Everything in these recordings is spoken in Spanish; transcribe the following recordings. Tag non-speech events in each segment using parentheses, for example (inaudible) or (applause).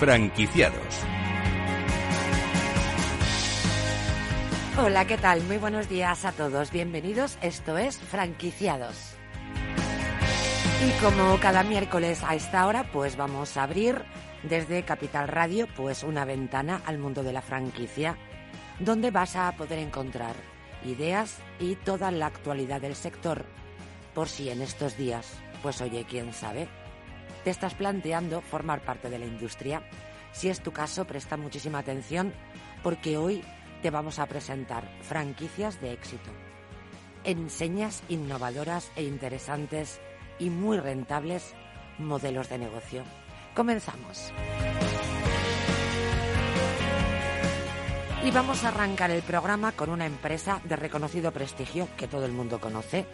Franquiciados. Hola, ¿qué tal? Muy buenos días a todos. Bienvenidos. Esto es Franquiciados. Y como cada miércoles a esta hora, pues vamos a abrir desde Capital Radio pues una ventana al mundo de la franquicia, donde vas a poder encontrar ideas y toda la actualidad del sector, por si en estos días, pues oye, quién sabe, te estás planteando formar parte de la industria. Si es tu caso, presta muchísima atención porque hoy te vamos a presentar franquicias de éxito. Enseñas innovadoras e interesantes y muy rentables modelos de negocio. Comenzamos. Y vamos a arrancar el programa con una empresa de reconocido prestigio que todo el mundo conoce,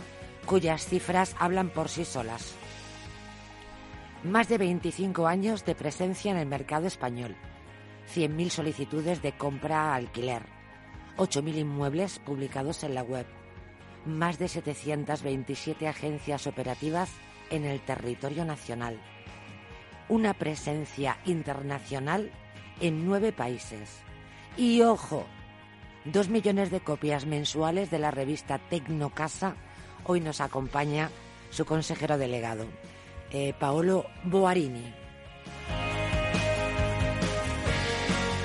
cuyas cifras hablan por sí solas. Más de 25 años de presencia en el mercado español, 100.000 solicitudes de compra-alquiler, 8.000 inmuebles publicados en la web, más de 727 agencias operativas en el territorio nacional, una presencia internacional en nueve países. Y ojo, dos millones de copias mensuales de la revista Tecnocasa. Hoy nos acompaña su consejero delegado, eh, Paolo Boarini.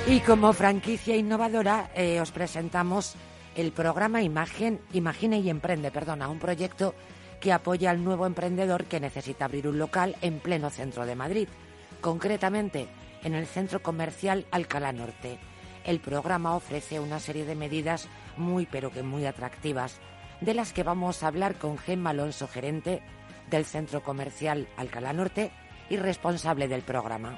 Y como franquicia innovadora eh, os presentamos el programa Imagen, Imagina y Emprende, perdona, un proyecto que apoya al nuevo emprendedor que necesita abrir un local en pleno centro de Madrid, concretamente en el centro comercial Alcalá Norte. El programa ofrece una serie de medidas muy pero que muy atractivas, de las que vamos a hablar con Gemma Alonso, gerente del centro comercial Alcalá Norte y responsable del programa.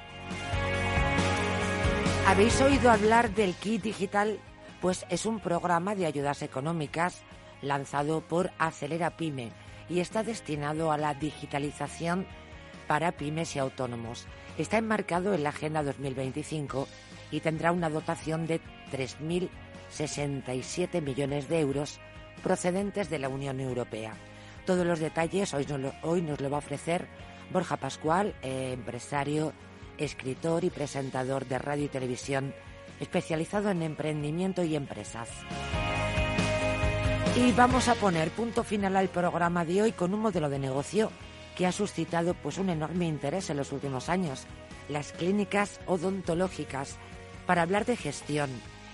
¿Habéis oído hablar del kit digital? Pues es un programa de ayudas económicas lanzado por Acelera Pyme y está destinado a la digitalización para pymes y autónomos. Está enmarcado en la Agenda 2025 y tendrá una dotación de 3.067 millones de euros procedentes de la Unión Europea. Todos los detalles hoy nos lo, hoy nos lo va a ofrecer Borja Pascual, eh, empresario, escritor y presentador de radio y televisión, especializado en emprendimiento y empresas. Y vamos a poner punto final al programa de hoy con un modelo de negocio que ha suscitado pues un enorme interés en los últimos años, las clínicas odontológicas. Para hablar de gestión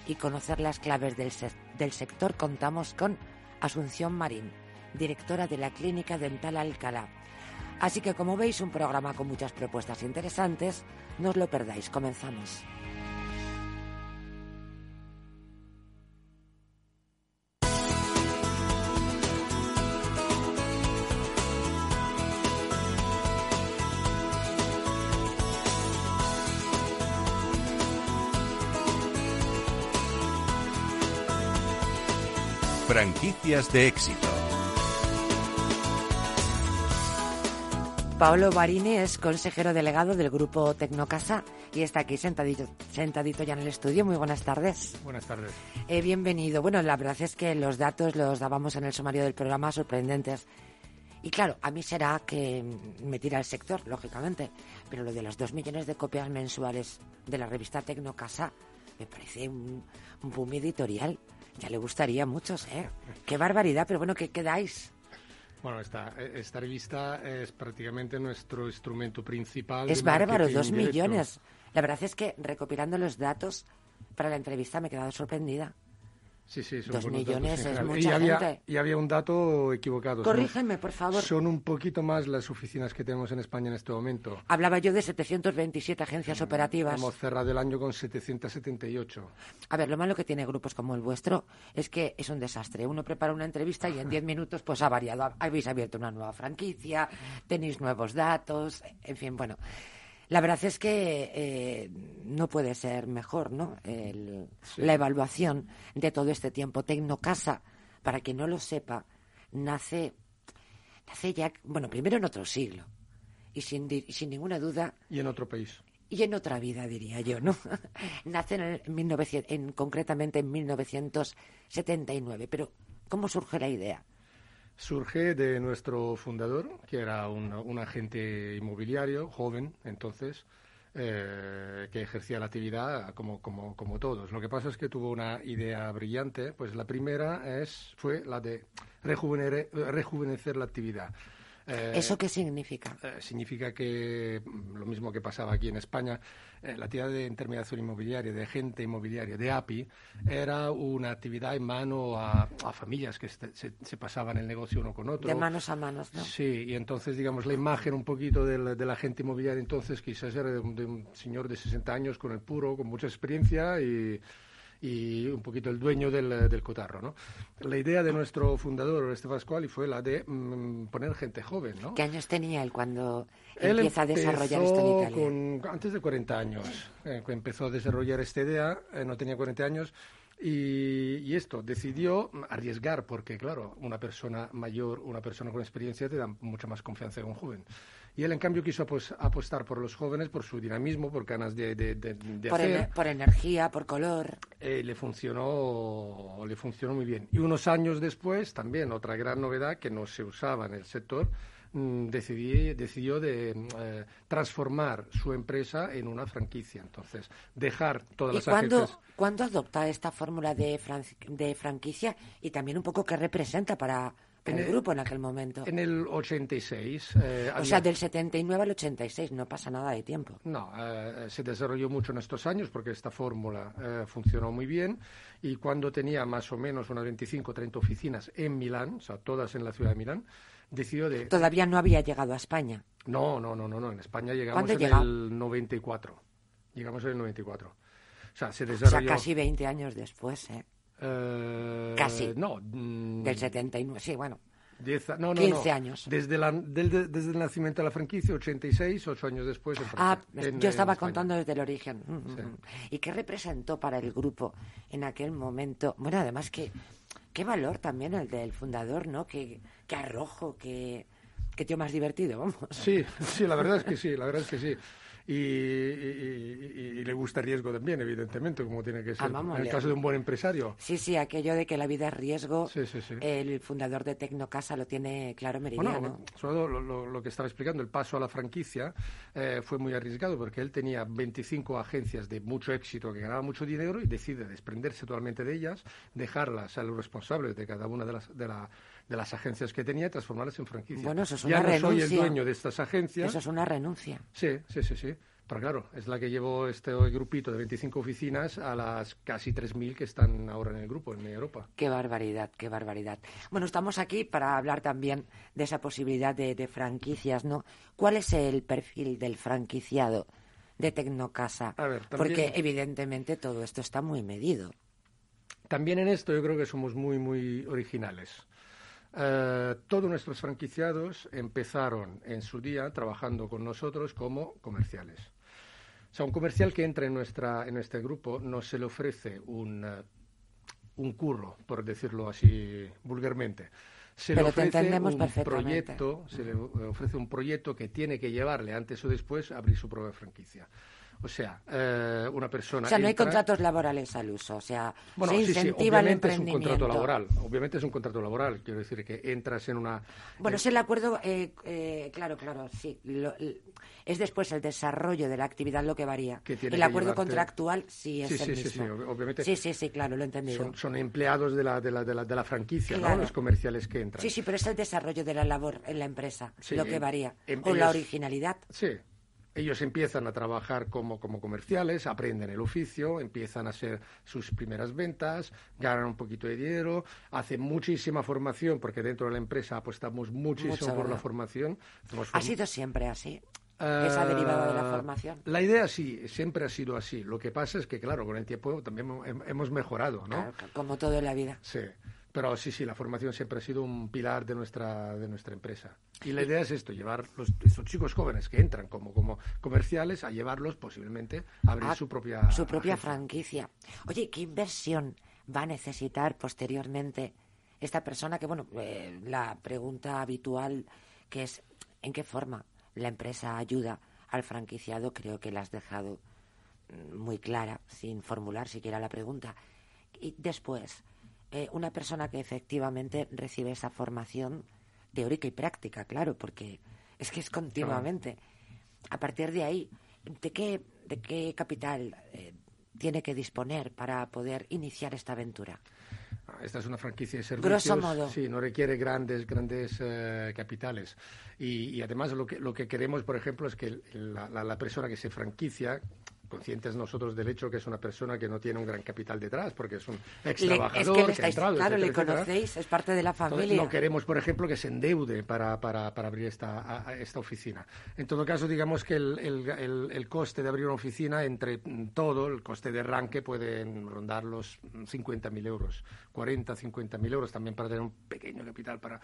y conocer las claves del, del sector contamos con Asunción Marín, directora de la Clínica Dental Alcalá. Así que como veis un programa con muchas propuestas interesantes, no os lo perdáis, comenzamos. Franquicias de éxito. Paolo Barini es consejero delegado del grupo Tecnocasa y está aquí sentadito, sentadito ya en el estudio. Muy buenas tardes. Buenas tardes. Eh, bienvenido. Bueno, la verdad es que los datos los dábamos en el sumario del programa sorprendentes. Y claro, a mí será que me tira el sector, lógicamente, pero lo de las dos millones de copias mensuales de la revista Tecnocasa me parece un, un boom editorial. Ya le gustaría a muchos, ¿eh? Qué barbaridad, pero bueno, ¿qué quedáis? Bueno, esta, esta revista es prácticamente nuestro instrumento principal. Es bárbaro, dos millones. La verdad es que recopilando los datos para la entrevista me he quedado sorprendida. Sí, sí, son Dos millones es y mucha había, gente. Y había un dato equivocado. Corrígeme, por favor. Son un poquito más las oficinas que tenemos en España en este momento. Hablaba yo de 727 agencias operativas. Hemos cerrado el año con 778. A ver, lo malo que tiene grupos como el vuestro es que es un desastre. Uno prepara una entrevista y en 10 minutos pues ha variado. Habéis abierto una nueva franquicia, tenéis nuevos datos, en fin, bueno. La verdad es que eh, no puede ser mejor, ¿no? El- La evaluación de todo este tiempo. Tecnocasa, para quien no lo sepa, nace, nace ya, bueno, primero en otro siglo. Y sin, sin ninguna duda Y en otro país. y en otra vida, diría yo, ¿no? (laughs) Nace en, el 1900 en- concretamente en 1979. Pero, ¿cómo surge la idea? Surge de nuestro fundador, que era un, un agente inmobiliario, joven entonces, eh, que ejercía la actividad como, como, como, todos. Lo que pasa es que tuvo una idea brillante, pues la primera es, fue la de rejuvenecer la actividad. Eh, ¿Eso qué significa? Eh, significa que mm, lo mismo que pasaba aquí en España, eh, la actividad de intermediación inmobiliaria, de agente inmobiliario, de API, era una actividad en mano a, familias que se, pasaban el negocio uno con otro. De manos a manos, ¿no? Sí, y entonces, digamos, la imagen un poquito del, del agente inmobiliario entonces quizás era de un señor de 60 años con el puro, con mucha experiencia y y un poquito el dueño del, del cotarro. ¿no? La idea de nuestro fundador, Este Pascuali, fue la de mm, poner gente joven. ¿no? ¿Qué años tenía él cuando empieza a desarrollar esto en Italia? Con, antes de 40 años. Eh, empezó a desarrollar esta idea, eh, no tenía 40 años. Y, y, esto, decidió arriesgar, porque claro, una persona mayor, una persona con experiencia te da mucha más confianza que un joven. Y él, en cambio, quiso apostar por los jóvenes, por su dinamismo, por ganas de, de, por hacer. por energía, por color. Eh, le, funcionó, le funcionó muy bien. Y unos años después, también, otra gran novedad que no se usaba en el sector, mm, decidió de eh, transformar su empresa en una franquicia. Entonces, dejar todas las cuándo, ¿Cuándo adopta esta fórmula de, de franquicia y también un poco qué representa para en el, grupo en aquel momento. En el 86. Eh, o sea, del 79 al 86, no pasa nada de tiempo. No, eh, se desarrolló mucho en estos años porque esta fórmula eh, funcionó muy bien y cuando tenía más o menos unas 25 o 30 oficinas en Milán, o sea, todas en la ciudad de Milán, decidió de... Todavía no había llegado a España. No, no, no, no, no. en España llegamos en el 94. Llegamos en el 94. O sea, se desarrolló... O sea, casi 20 años después, ¿eh? Eh, Casi. No. Mm, del 79, sí, bueno. no, 15 años. Desde, la, desde el nacimiento de la franquicia, 86, ocho años después. ah, yo estaba contando desde el origen. Mm, mm, ¿Y qué representó para el grupo en aquel momento? Bueno, además, que qué valor también el del fundador, ¿no? Qué, qué arrojo, qué, qué tío más divertido, vamos. Sí, sí, la verdad es que sí, la verdad es que sí y, le gusta riesgo también, evidentemente, como tiene que ser. en el caso de un buen empresario. Sí, sí, aquello de que la vida es riesgo, el fundador de Tecnocasa lo tiene claro meridiano. Bueno, sobre todo lo, que estaba explicando, el paso a la franquicia eh, fue muy arriesgado porque él tenía 25 agencias de mucho éxito que ganaban mucho dinero y decide desprenderse totalmente de ellas, dejarlas a los responsables de cada una de las, de la, de las agencias que tenía y transformarlas en franquicia. Bueno, eso es una no soy el dueño de estas agencias. Eso es una renuncia. Sí, sí, sí, sí. Pero claro, es la que llevó este grupito de 25 oficinas a las casi 3.000 que están ahora en el grupo, en Europa. Qué barbaridad, qué barbaridad. Bueno, estamos aquí para hablar también de esa posibilidad de, de franquicias, ¿no? ¿Cuál es el perfil del franquiciado de Tecnocasa? A ver, Porque evidentemente todo esto está muy medido. También en esto yo creo que somos muy, muy originales. Eh, todos nuestros franquiciados empezaron en su día trabajando con nosotros como comerciales. O sea, un comercial que entra en, nuestra, en este grupo no se le ofrece un, eh, un curro, por decirlo así vulgarmente. Se le ofrece un proyecto, se le ofrece un proyecto que tiene que llevarle antes o después a abrir su propia franquicia. O sea, eh, una persona. O sea, no hay contratos laborales al uso. O sea, se incentiva obviamente el es un contrato laboral. Obviamente es un contrato laboral. Quiero decir que entras en una. Bueno, es el acuerdo. Eh, eh, claro, claro, sí. es después el desarrollo de la actividad lo que varía. el acuerdo contractual sí es el mismo. Sí, sí, obviamente. Sí, sí, sí, claro, lo he entendido. Son, empleados de la, de la, de la, de la franquicia, ¿no? Los comerciales que entran. Sí, sí, pero es el desarrollo de la labor en la empresa lo que varía. o la originalidad. Sí, ellos empiezan a trabajar como, como, comerciales, aprenden el oficio, empiezan a hacer sus primeras ventas, ganan un poquito de dinero, hacen muchísima formación, porque dentro de la empresa apostamos muchísimo por la formación. ¿Ha sido siempre así? esa derivada de la ah, formación. La idea sí, siempre ha sido así. Lo que pasa es que, claro, con el tiempo también hemos mejorado, ¿no? como todo en la vida. Sí. Pero sí, sí, la formación siempre ha sido un pilar de nuestra, de nuestra empresa. Y la idea es esto, llevar los, estos chicos jóvenes que entran como, como comerciales a llevarlos posiblemente a abrir su propia... Su propia franquicia. Oye, ¿qué inversión va a necesitar posteriormente esta persona? Que, bueno, eh, la pregunta habitual que es, ¿en qué forma la empresa ayuda al franquiciado? Creo que la has dejado mm, muy clara, sin formular siquiera la pregunta. Y después eh, una persona que efectivamente recibe esa formación teórica y práctica, claro, porque es que es continuamente. A partir de ahí, ¿de qué, de qué capital eh, tiene que disponer para poder iniciar esta aventura? Ah, esta es una franquicia de servicios. Grosso modo. Sí, no requiere grandes, grandes eh, capitales. Y, además lo que, lo que queremos, por ejemplo, es que la, la persona que se franquicia conscientes nosotros del hecho que es una persona que no tiene un gran capital detrás, porque es un ex trabajador que, ha entrado, Claro, le conocéis, es parte de la familia. no queremos, por ejemplo, que se endeude para, para, para abrir esta, esta oficina. En todo caso, digamos que el, el, el, coste de abrir una oficina, entre todo, el coste de arranque puede rondar los 50.000 euros, 40, 50.000 euros, también para tener un pequeño capital para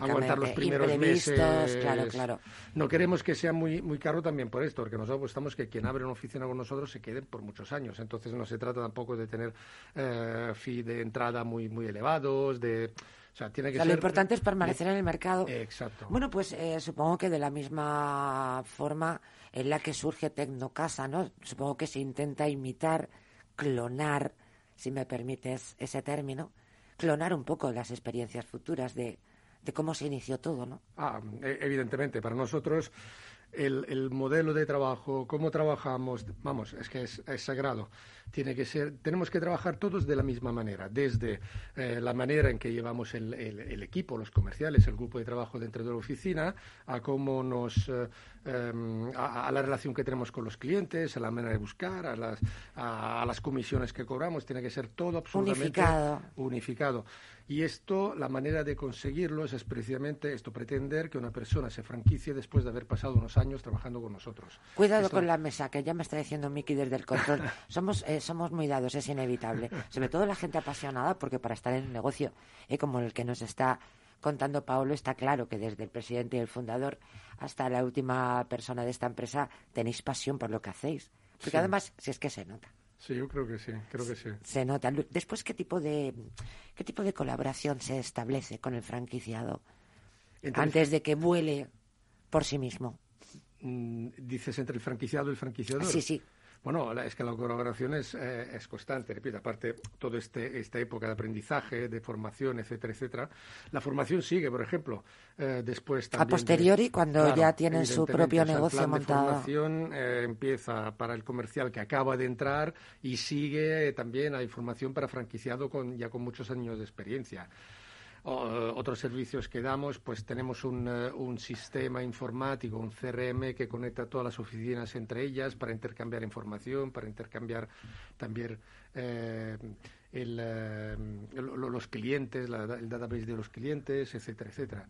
aguantar los primeros meses. Claro, claro. No queremos que sea muy, muy caro también por esto, porque nosotros apostamos que quien abre una oficina con nosotros se queden por muchos años. Entonces no se trata tampoco de tener eh, fee de entrada muy, muy elevados, de... O sea, tiene que ser... Lo importante es permanecer en el mercado. Exacto. Bueno, pues eh, supongo que de la misma forma en la que surge Tecnocasa, ¿no? Supongo que se intenta imitar, clonar, si me permites ese término, clonar un poco las experiencias futuras de, de cómo se inició todo, ¿no? Ah, e, evidentemente. Para nosotros el, modelo de trabajo, cómo trabajamos, vamos, es que es, sagrado. Tiene que ser, tenemos que trabajar todos de la misma manera, desde eh, la manera en que llevamos el, equipo, los comerciales, el grupo de trabajo dentro de la oficina, a cómo nos, eh, em, a, la relación que tenemos con los clientes, a la manera de buscar, a las, a, las comisiones que cobramos, tiene que ser todo absolutamente unificado. Y esto, la manera de conseguirlo es precisamente esto, pretender que una persona se franquicie después de haber pasado unos años trabajando con nosotros. Cuidado con la mesa, que ya me está diciendo Miki desde el control. (laughs) somos, eh, somos muy dados, es inevitable. Sobre todo la gente apasionada, porque para estar en un negocio eh, como el que nos está contando Paolo, está claro que desde el presidente y el fundador hasta la última persona de esta empresa tenéis pasión por lo que hacéis. Porque además, si es que se nota. Sí, yo creo que sí, creo que sí. Se nota. Después, ¿qué tipo de, qué tipo de colaboración se establece con el franquiciado antes de que vuele por sí mismo? Mm, dices entre el franquiciado y el franquiciador. Sí, sí. Bueno, es que la colaboración es, eh, es constante, repito, aparte toda este, esta época de aprendizaje, de formación, etcétera, etcétera. La formación sigue, por ejemplo, eh, después también... A posteriori, cuando ya tienen su propio negocio el plan montado. La formación eh, empieza para el comercial que acaba de entrar y sigue también hay formación para franquiciado con, ya con muchos años de experiencia. Eh, otros servicios que damos, pues tenemos un, eh, un, sistema informático, un CRM que conecta todas las oficinas entre ellas para intercambiar información, para intercambiar también eh, los clientes, el database de los clientes, etcétera, etcétera.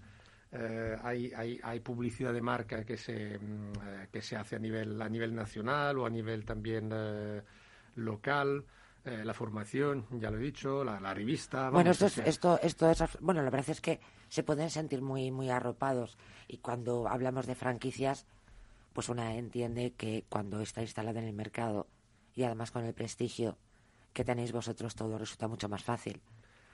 hay, hay, hay, publicidad de marca que se, mm, que se hace a nivel, a nivel nacional o a nivel también local. Eh, la formación, ya lo he dicho, la, revista. bueno, esto es, esto, esto es, bueno, la verdad es que se pueden sentir muy, muy arropados y cuando hablamos de franquicias, pues una entiende que cuando está instalada en el mercado y además con el prestigio que tenéis vosotros todo resulta mucho más fácil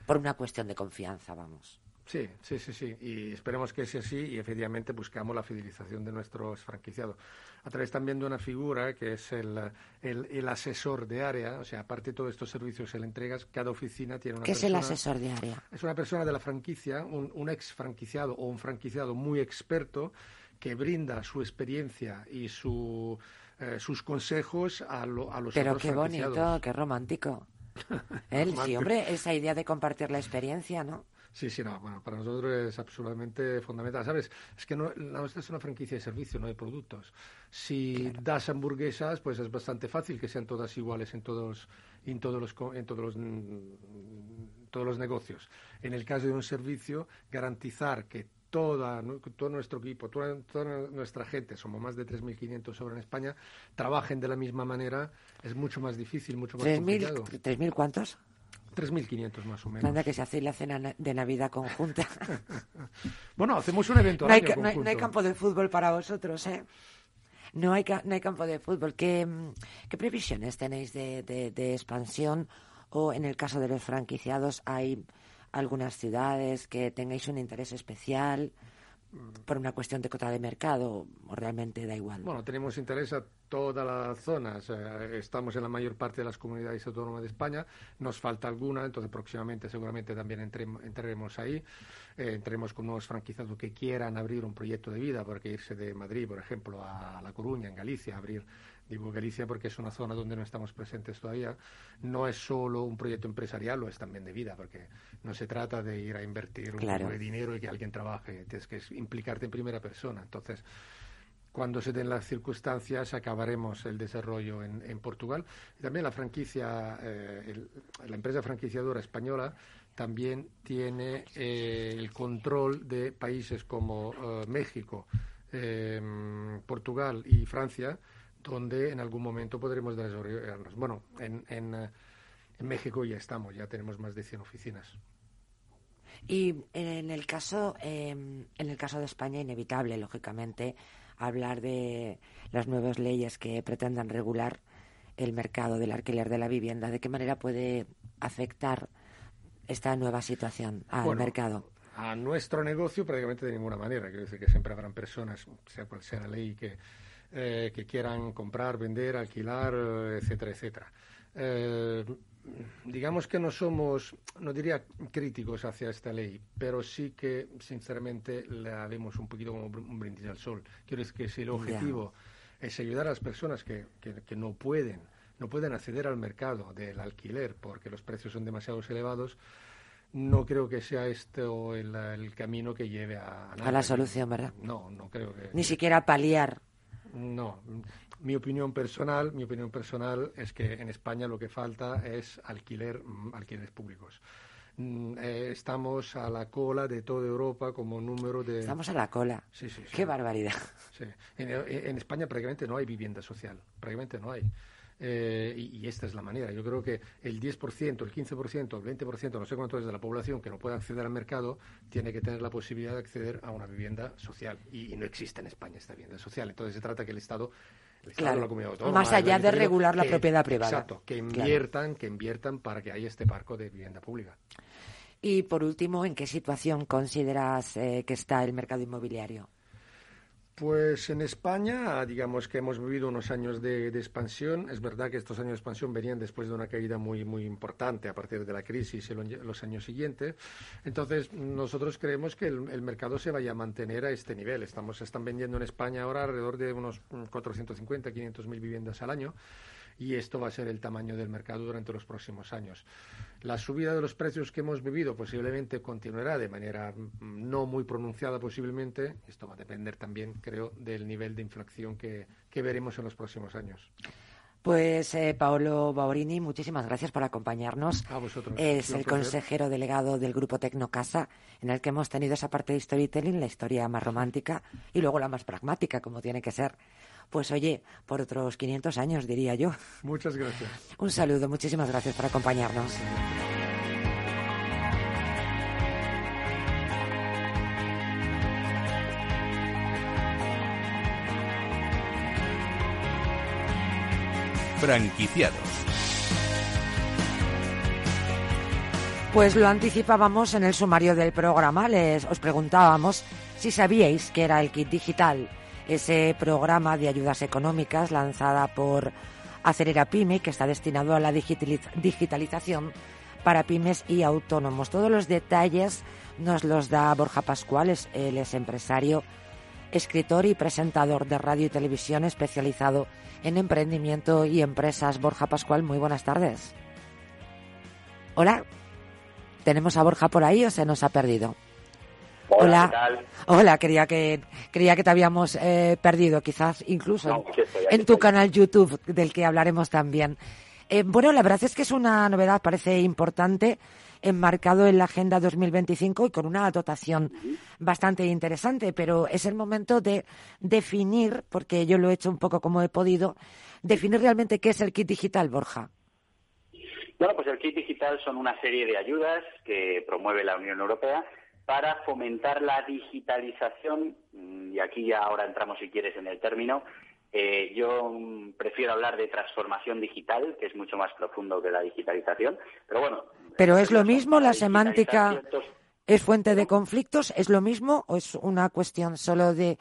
por una cuestión de confianza, vamos. Sí, sí, sí, sí. Y esperemos que sea así y efectivamente buscamos la fidelización de nuestros franquiciados. A través también de una figura que es el, el, asesor de área, o sea, aparte de todos estos servicios que le entregas, cada oficina tiene una ¿Qué es el asesor de área? Es una persona de la franquicia, un, ex franquiciado o un franquiciado muy experto que brinda su experiencia y su, eh, sus consejos a, lo, a los Pero qué bonito, qué romántico. (laughs) Él, sí, hombre, esa idea de compartir la experiencia, ¿no? Sí, sí, no, bueno, para nosotros es absolutamente fundamental. ¿Sabes? Es que no, la nuestra es una franquicia de servicio, no de productos. Si das hamburguesas, pues es bastante fácil que sean todas iguales en todos, en todos los, en todos los, todos los negocios. En el caso de un servicio, garantizar que toda, todo nuestro equipo, toda, nuestra gente, somos más de 3.500 ahora en España, trabajen de la misma manera, es mucho más difícil, mucho más complicado. ¿3.000 cuántos? 3.500 más o menos. Anda que se hace la cena de Navidad conjunta. (laughs) bueno, hacemos un evento no hay, no, hay, campo de fútbol para vosotros, ¿eh? No hay, no hay campo de fútbol. ¿Qué, qué previsiones tenéis de, de, expansión? O en el caso de los franquiciados, ¿hay algunas ciudades que tengáis un interés especial por una cuestión de cota de mercado o realmente da igual? Bueno, tenemos interés a toda la zona. estamos en la mayor parte de las comunidades autónomas de España. Nos falta alguna, entonces próximamente seguramente también entraremos ahí. Eh, con nuevos franquizados que quieran abrir un proyecto de vida, porque irse de Madrid, por ejemplo, a La Coruña, en Galicia, abrir Digo Galicia porque es una zona donde no estamos presentes todavía. No es solo un proyecto empresarial, lo es también de vida, porque no se trata de ir a invertir un poco de dinero y que alguien trabaje, tienes que implicarte en primera persona. Entonces, cuando se den las circunstancias, acabaremos el desarrollo en, Portugal. Y también la franquicia, eh, la empresa franquiciadora española también tiene eh, el control de países como eh, México, Portugal y Francia, donde en algún momento podremos desarrollarnos. Bueno, en, en, eh, en, México ya estamos, ya tenemos más de 100 oficinas. Y en el caso, em, en el caso de España, inevitable, lógicamente, hablar de las nuevas leyes que pretendan regular el mercado del alquiler de la vivienda. ¿De qué manera puede afectar esta nueva situación al mercado? A nuestro negocio prácticamente de ninguna manera. Quiero decir que siempre habrán personas, sea cual sea la ley, que eh, que quieran comprar, vender, alquilar, eh, etcétera, etcétera. Eh, digamos que no somos, no diría críticos hacia esta ley, pero sí que sinceramente la vemos un poquito como un brindis al sol. Quiero decir que si el objetivo es ayudar a las personas que, que, no pueden no pueden acceder al mercado del alquiler porque los precios son demasiado elevados, no creo que sea esto el, el camino que lleve a, a, la solución, ¿verdad? No, no creo que. Ni siquiera paliar no, mi opinión personal, mi opinión personal es que en España lo que falta es alquiler, mm, alquileres públicos. Mm, eh, estamos a la cola de toda Europa como número de. Estamos a la cola. Sí, sí. Qué barbaridad. Sí. en, España prácticamente no hay vivienda social, prácticamente no hay. Eh, y, esta es la manera. Yo creo que el 10%, el 15%, el 20%, no sé cuánto es de la población que no puede acceder al mercado, tiene que tener la posibilidad de acceder a una vivienda social. Y, no existe en España esta vivienda social. Entonces se trata que el Estado claro, más allá de regular la propiedad privada. Exacto, que inviertan, que inviertan para que haya este parco de vivienda pública. Y por último, ¿en qué situación consideras eh, que está el mercado inmobiliario? Pues en España, digamos que hemos vivido unos años de, expansión. Es verdad que estos años de expansión venían después de una caída muy, muy importante a partir de la crisis y los años siguientes. Entonces, nosotros creemos que el, mercado se vaya a mantener a este nivel. Estamos, están vendiendo en España ahora alrededor de unos 450, 500 mil viviendas al año y esto va a ser el tamaño del mercado durante los próximos años. La subida de los precios que hemos vivido posiblemente continuará de manera mm, no muy pronunciada posiblemente. Esto va a depender también, creo, del nivel de inflación que, veremos en los próximos años. Pues eh, Paolo Baurini, muchísimas gracias por acompañarnos. A vosotros. Es el consejero delegado del grupo Tecnocasa, en el que hemos tenido esa parte de storytelling, la historia más romántica y luego la más pragmática, como tiene que ser pues oye, por otros 500 años, diría yo. Muchas gracias. Un saludo, muchísimas gracias por acompañarnos. Franquiciados. Pues lo anticipábamos en el sumario del programa. Les os preguntábamos si sabíais que era el kit digital ese programa de ayudas económicas lanzada por Acerera Pyme, que está destinado a la digitalización para pymes y autónomos. Todos los detalles nos los da Borja Pascual, él es empresario, escritor y presentador de radio y televisión especializado en emprendimiento y empresas. Borja Pascual, muy buenas tardes. Hola, ¿tenemos a Borja por ahí o se nos ha perdido? Hola, Hola, creía que, creía que te habíamos eh, perdido, quizás incluso en, tu canal YouTube, del que hablaremos también. Eh, bueno, la verdad es que es una novedad, parece importante, enmarcado en la Agenda 2025 y con una dotación bastante interesante, pero es el momento de definir, porque yo lo he hecho un poco como he podido, definir realmente qué es el kit digital, Borja. Bueno, pues el kit digital son una serie de ayudas que promueve la Unión Europea para fomentar la digitalización, mm, y aquí ya ahora entramos si quieres en el término, eh, yo mm, prefiero hablar de transformación digital, que es mucho más profundo que la digitalización, pero bueno. Pero es lo mismo la semántica. ¿Es fuente de conflictos? ¿Es lo mismo o es una cuestión solo de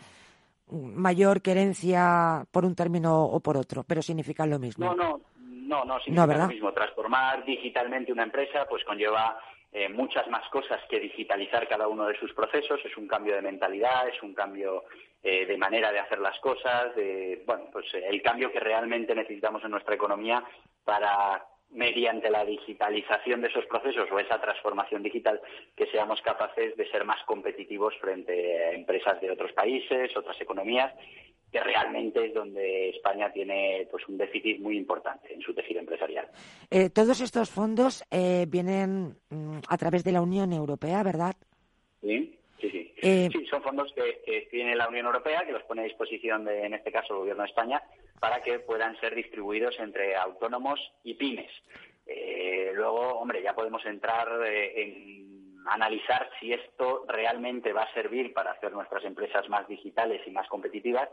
mayor querencia por un término o por otro, pero significa lo mismo? No, no, no, no significa lo mismo. Transformar digitalmente una empresa pues conlleva eh, muchas más cosas que digitalizar cada uno de sus procesos. Es un cambio de mentalidad, es un cambio eh, de manera de hacer las cosas, de, bueno, pues eh, el cambio que realmente necesitamos en nuestra economía para mediante la digitalización de esos procesos o esa transformación digital que seamos capaces de ser más competitivos frente a empresas de otros países, otras economías que realmente es donde España tiene pues un déficit muy importante en su tejido empresarial. Eh, todos estos fondos eh, vienen mm, a través de la Unión Europea, ¿verdad? Sí, sí, sí. Eh, sí, son fondos que, tiene la Unión Europea, que los pone a disposición, de, en este caso, el Gobierno de España, para que puedan ser distribuidos entre autónomos y pymes. luego, hombre, ya podemos entrar en analizar si esto realmente va a servir para hacer nuestras empresas más digitales y más competitivas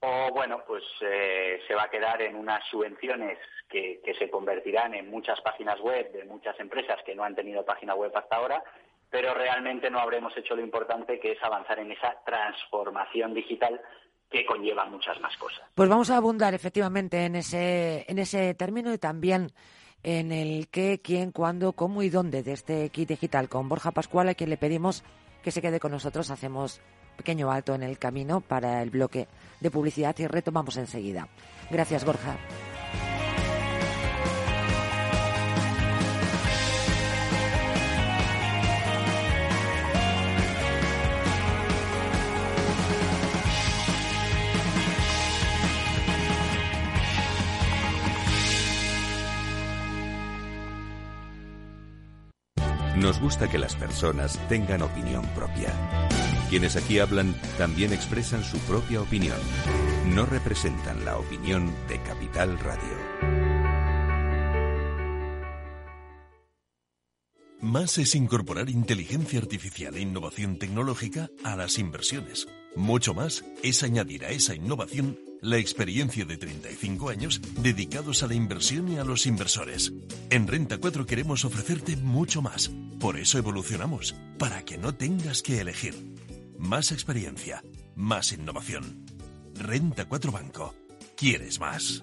o bueno, pues eh, se va a quedar en unas subvenciones que, se convertirán en muchas páginas web de muchas empresas que no han tenido página web hasta ahora, pero realmente no habremos hecho lo importante que es avanzar en esa transformación digital que conlleva muchas más cosas. Pues vamos a abundar efectivamente en ese, en ese término y también en el qué, quién, cuándo, cómo y dónde de este kit digital con Borja Pascual, a quien le pedimos que se quede con nosotros. Hacemos pequeño alto en el camino para el bloque de publicidad y retomamos enseguida. Gracias, Borja. Nos gusta que las personas tengan opinión propia. Quienes aquí hablan también expresan su propia opinión. No representan la opinión de Capital Radio. Más es incorporar inteligencia artificial e innovación tecnológica a las inversiones. Mucho más es añadir a esa innovación la experiencia de 35 años dedicados a la inversión y a los inversores. En Renta 4 queremos ofrecerte mucho más. Por eso evolucionamos, para que no tengas que elegir. Más experiencia, más innovación. Renta 4 Banco. ¿Quieres más?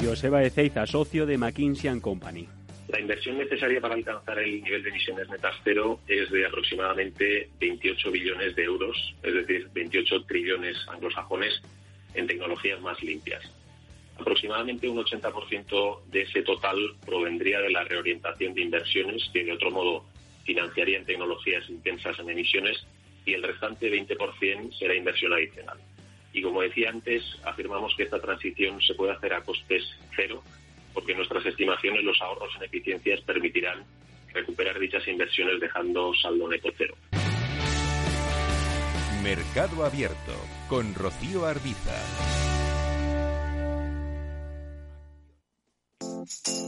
Joseba Ezeiza, socio de McKinsey Company. La inversión necesaria para alcanzar el nivel de emisiones netas cero es de aproximadamente 28 billones de euros, es decir, 28 trillones anglosajones en tecnologías más limpias. Aproximadamente un 80% de ese total provendría de la reorientación de inversiones que de otro modo financiarían tecnologías intensas en emisiones y el restante 20% será inversión adicional. Y como decía antes, afirmamos que esta transición se puede hacer a costes cero, porque nuestras estimaciones, los ahorros en eficiencias permitirán recuperar dichas inversiones dejando saldo neto cero. Mercado Abierto con Rocío Arbiza.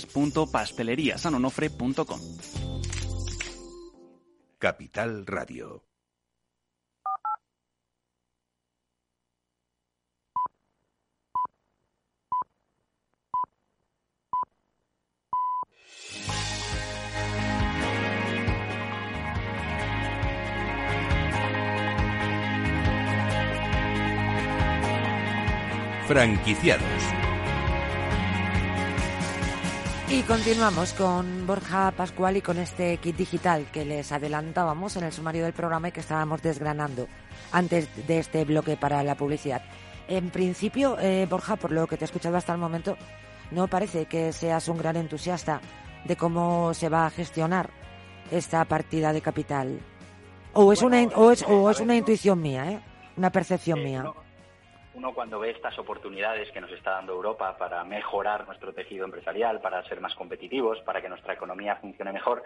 www.pasteleriasanonofre.com. Capital Radio. Franquiciados. Y continuamos con Borja Pascual y con este kit digital que les adelantábamos en el sumario del programa y que estábamos desgranando antes de este bloque para la publicidad. En principio, eh, Borja, por lo que te he escuchado hasta el momento, no parece que seas un gran entusiasta de cómo se va a gestionar esta partida de capital. O es, una, o es, o es una intuición mía, ¿eh? una percepción Eh, mía. no, uno cuando ve estas oportunidades que nos está dando Europa para mejorar nuestro tejido empresarial, para ser más competitivos, para que nuestra economía funcione mejor,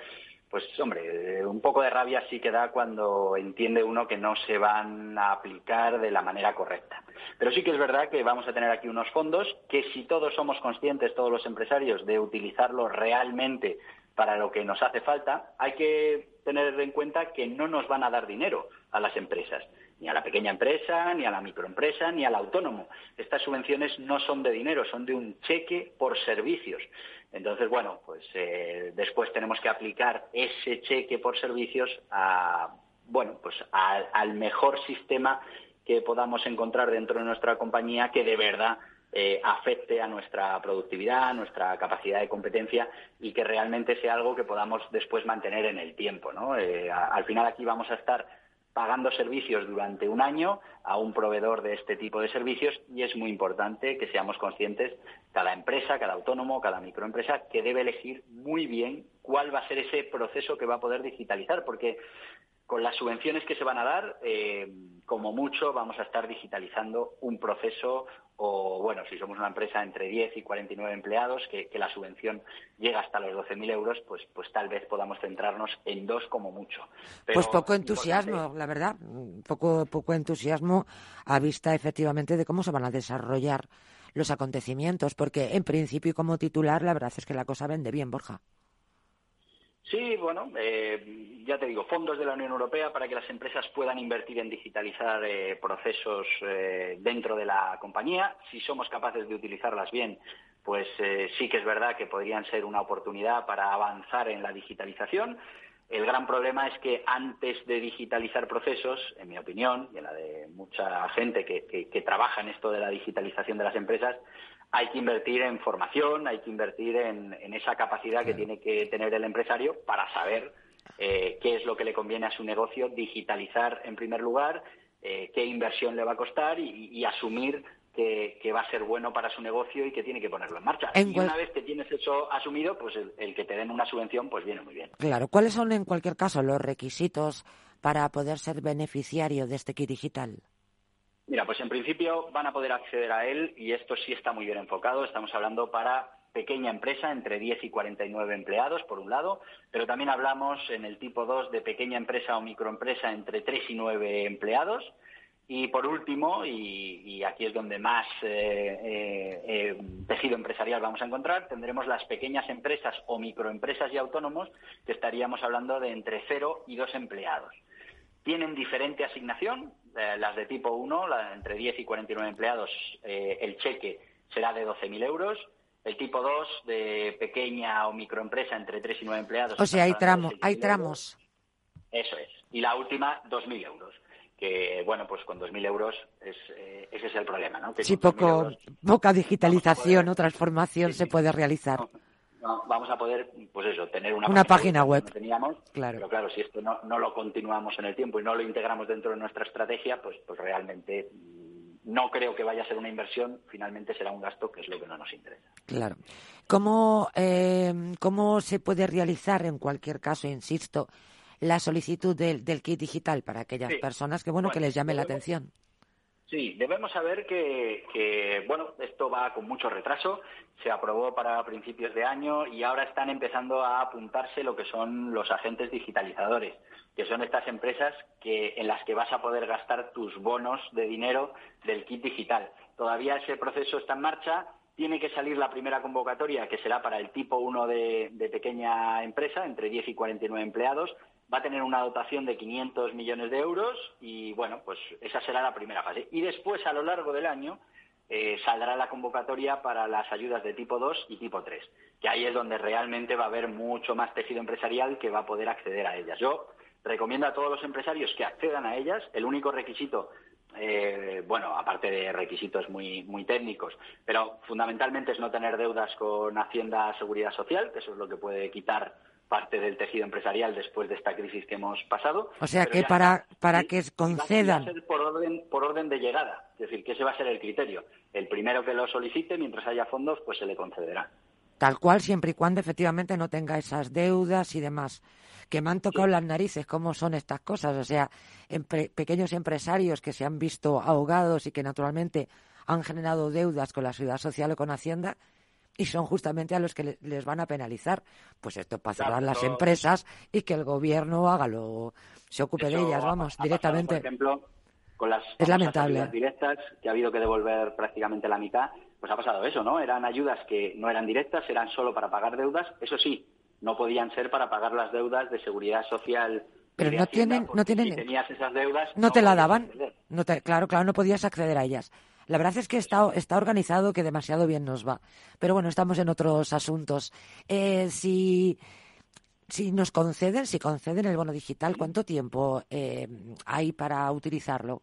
pues hombre, eh, un poco de rabia sí que da cuando entiende uno que no se van a aplicar de la manera correcta. Pero sí que es verdad que vamos a tener aquí unos fondos que si todos somos conscientes, todos los empresarios, de utilizarlos realmente para lo que nos hace falta, hay que tener en cuenta que no nos van a dar dinero a las empresas ni a la pequeña empresa, ni a la microempresa, ni al autónomo. Estas subvenciones no son de dinero, son de un cheque por servicios. Entonces, bueno, pues eh, después tenemos que aplicar ese cheque por servicios a, bueno, pues al, mejor sistema que podamos encontrar dentro de nuestra compañía que de verdad eh, afecte a nuestra productividad, a nuestra capacidad de competencia y que realmente sea algo que podamos después mantener en el tiempo. ¿no? Eh, al final aquí vamos a estar pagando servicios durante un año a un proveedor de este tipo de servicios y es muy importante que seamos conscientes, cada empresa, cada autónomo, cada microempresa, que debe elegir muy bien cuál va a ser ese proceso que va a poder digitalizar, porque con las subvenciones que se van a dar, eh, como mucho vamos a estar digitalizando un proceso o, bueno, si somos una empresa entre 10 y 49 empleados, que, que la subvención llega hasta los 12.000 euros, pues, pues tal vez podamos centrarnos en dos como mucho. Pero Pues poco entusiasmo, la verdad, poco, poco entusiasmo a vista efectivamente de cómo se van a desarrollar los acontecimientos, porque en principio y como titular la verdad es que la cosa vende bien, Borja. Sí, bueno, eh, ya te digo, fondos de la Unión Europea para que las empresas puedan invertir en digitalizar eh, procesos eh, dentro de la compañía. Si somos capaces de utilizarlas bien, pues eh, sí que es verdad que podrían ser una oportunidad para avanzar en la digitalización. El gran problema es que antes de digitalizar procesos, en mi opinión, y en la de mucha gente que, que- que trabaja en esto de la digitalización de las empresas, hay que invertir en formación, hay que invertir en, en esa capacidad que tiene que tener el empresario para saber eh, qué es lo que le conviene a su negocio, digitalizar en primer lugar, eh, qué inversión le va a costar y, y asumir que, que va a ser bueno para su negocio y que tiene que ponerlo en marcha. En y una vez que tienes eso asumido, pues el, el que te den una subvención, pues viene muy bien. Claro, ¿cuáles son en cualquier caso los requisitos para poder ser beneficiario de este kit digital? Mira, pues en principio van a poder acceder a él y esto sí está muy bien enfocado. Estamos hablando para pequeña empresa entre 10 y 49 empleados, por un lado, pero también hablamos en el tipo 2 de pequeña empresa o microempresa entre 3 y 9 empleados. Y por último, y, aquí es donde más eh, eh, eh, tejido empresarial vamos a encontrar, tendremos las pequeñas empresas o microempresas y autónomos, que estaríamos hablando de entre 0 y 2 empleados tienen diferente asignación. Eh, las de tipo 1, la, entre 10 y 49 empleados, eh, el cheque será de 12.000 euros. El tipo 2, de pequeña o microempresa, entre 3 y 9 empleados. O sea, hay, tramo, de 6.000 hay euros. tramos. Eso es. Y la última, 2.000 euros. Que, bueno, pues con 2.000 euros es, eh, ese es el problema, ¿no? Que Sí, con 2.000 poco, euros poca digitalización o transformación se puede realizar. no, vamos a poder, pues eso, tener una, Una página web. que no teníamos. Claro. Pero claro, si esto no, no lo continuamos en el tiempo y no lo integramos dentro de nuestra estrategia, pues, pues realmente mm, no creo que vaya a ser una inversión, finalmente será un gasto, que es lo que no nos interesa. Claro. ¿Cómo, eh, ¿Cómo se puede realizar, en cualquier caso, insisto, la solicitud del, del kit digital para aquellas Sí. personas que, bueno, que les llame la atención? Sí, debemos saber que, que, bueno, esto va con mucho retraso. Se aprobó para principios de año y ahora están empezando a apuntarse lo que son los agentes digitalizadores, que son estas empresas que, en las que vas a poder gastar tus bonos de dinero del kit digital. Todavía ese proceso está en marcha tiene que salir la primera convocatoria, que será para el tipo 1 de, de pequeña empresa, entre 10 y 49 empleados. Va a tener una dotación de 500 millones de euros y, bueno, pues esa será la primera fase. Y después, a lo largo del año, eh, saldrá la convocatoria para las ayudas de tipo 2 y tipo 3, que ahí es donde realmente va a haber mucho más tejido empresarial que va a poder acceder a ellas. Yo recomiendo a todos los empresarios que accedan a ellas. El único requisito, eh, bueno, aparte de requisitos muy, muy técnicos, pero fundamentalmente es no tener deudas con Hacienda Seguridad Social, que eso es lo que puede quitar parte del tejido empresarial después de esta crisis que hemos pasado. O sea que para, para que concedan. Va a ser por orden, por orden de llegada, es decir, que ese va a ser el criterio. El primero que lo solicite, mientras haya fondos, pues se le concederá. Tal cual, siempre y cuando efectivamente no tenga esas deudas y demás. Que me han tocado las narices, cómo son estas cosas. O sea, pequeños empresarios que se han visto ahogados y que naturalmente han generado deudas con la seguridad social o con Hacienda y son justamente a los que les van a penalizar. Pues esto para cerrar las empresas y que el gobierno haga lo, se ocupe de ellas, vamos, directamente. por ejemplo, con las es lamentable. directas, que ha habido que devolver prácticamente la mitad, pues ha pasado eso, ¿no? Eran ayudas que no eran directas, eran solo para pagar deudas, eso sí, no podían ser para pagar las deudas de seguridad social. Pero no tienen, no tienen. Si tenías esas deudas. No, te la daban. No te, claro, claro, no podías acceder a ellas. La verdad es que está, está organizado que demasiado bien nos va. Pero bueno, estamos en otros asuntos. Eh, si, si nos conceden, si conceden el bono digital, ¿cuánto tiempo eh, hay para utilizarlo?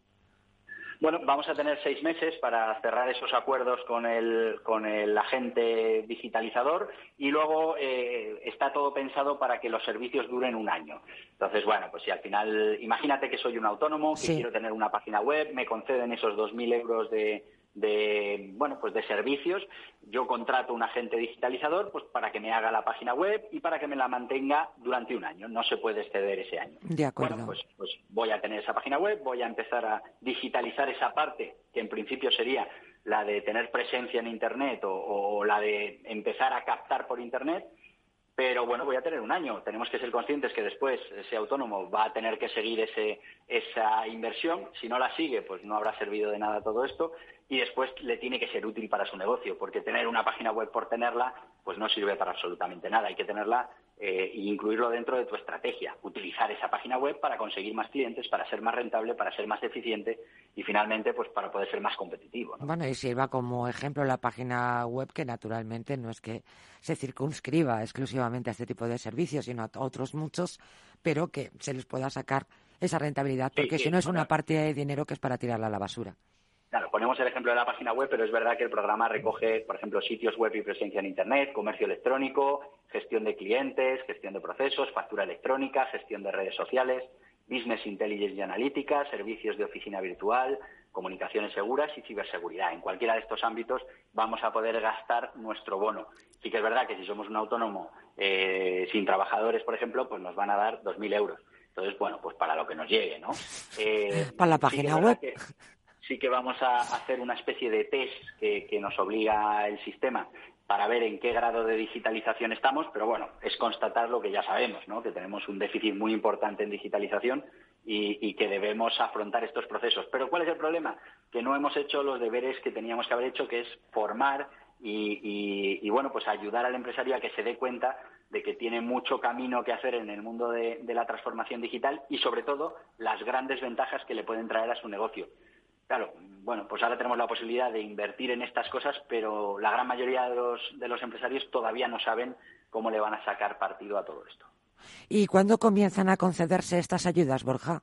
Bueno, vamos a tener seis meses para cerrar esos acuerdos con el, con el agente digitalizador y luego eh, está todo pensado para que los servicios duren un año. Entonces, bueno, pues si al final, imagínate que soy un autónomo, que quiero tener una página web, me conceden esos 2.000 euros de, de bueno pues de servicios. Yo contrato un agente digitalizador pues para que me haga la página web y para que me la mantenga durante un año. No se puede exceder ese año. De acuerdo. bueno, pues, pues voy a tener esa página web voy a empezar a digitalizar esa parte que en principio sería la de tener presencia en internet o la de empezar a captar por internet pero bueno, voy a tener un año. Tenemos que ser conscientes que después ese autónomo va a tener que seguir ese, esa inversión. Si no la sigue, pues no habrá servido de nada todo esto. Y después le tiene que ser útil para su negocio, porque tener una página web por tenerla, pues no sirve para absolutamente nada. Hay que tenerla eh, e incluirlo dentro de tu estrategia. Utilizar esa página web para conseguir más clientes, para ser más rentable, para ser más eficiente y finalmente pues para poder ser más competitivo. Bueno, y sirva como ejemplo la página web que naturalmente no es que se circunscriba exclusivamente a este tipo de servicios, sino a otros muchos, pero que se les pueda sacar esa rentabilidad, porque si no es una parte de dinero que es para tirarla a la basura. Claro, ponemos el ejemplo de la página web, pero es verdad que el programa recoge, por ejemplo, sitios web y presencia en Internet, comercio electrónico, gestión de clientes, gestión de procesos, factura electrónica, gestión de redes sociales, business intelligence y analítica, servicios de oficina virtual, comunicaciones seguras y ciberseguridad. En cualquiera de estos ámbitos vamos a poder gastar nuestro bono. Sí que es verdad que si somos un autónomo eh, sin trabajadores, por ejemplo, pues nos van a dar 2.000 euros. Entonces, bueno, pues para lo que nos llegue, ¿no? (laughs) Eh, para la página web sí que vamos a hacer una especie de test que, nos obliga el sistema para ver en qué grado de digitalización estamos, pero bueno, es constatar lo que ya sabemos, ¿no? que tenemos un déficit muy importante en digitalización y, que debemos afrontar estos procesos. Pero ¿cuál es el problema? Que no hemos hecho los deberes que teníamos que haber hecho, que es formar y, bueno, pues ayudar al empresario a que se dé cuenta de que tiene mucho camino que hacer en el mundo de la transformación digital y sobre todo las grandes ventajas que le pueden traer a su negocio. Claro, bueno, pues ahora tenemos la posibilidad de invertir en estas cosas, pero la gran mayoría de los, de los empresarios todavía no saben cómo le van a sacar partido a todo esto. ¿Y cuándo comienzan a concederse estas ayudas, Borja?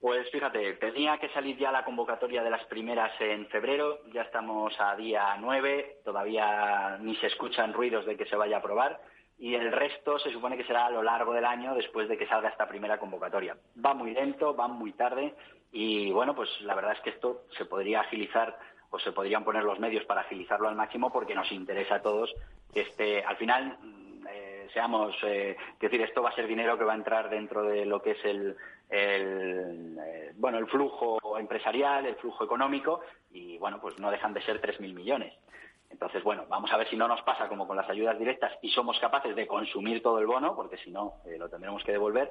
Pues fíjate, tenía que salir ya la convocatoria de las primeras en febrero, ya estamos a día 9, todavía ni se escuchan ruidos de que se vaya a aprobar y el resto se supone que será a lo largo del año después de que salga esta primera convocatoria. Va muy lento, va muy tarde y bueno, pues la verdad es que esto se podría agilizar o se podrían poner los medios para agilizarlo al máximo porque nos interesa a todos que este, al final eh, seamos, eh, decir, esto va a ser dinero que va a entrar dentro de lo que es el, el eh, bueno, el flujo empresarial, el flujo económico y bueno, pues no dejan de ser 3.000 millones. Entonces, bueno, vamos a ver si no nos pasa como con las ayudas directas y somos capaces de consumir todo el bono, porque si no, lo tendremos que devolver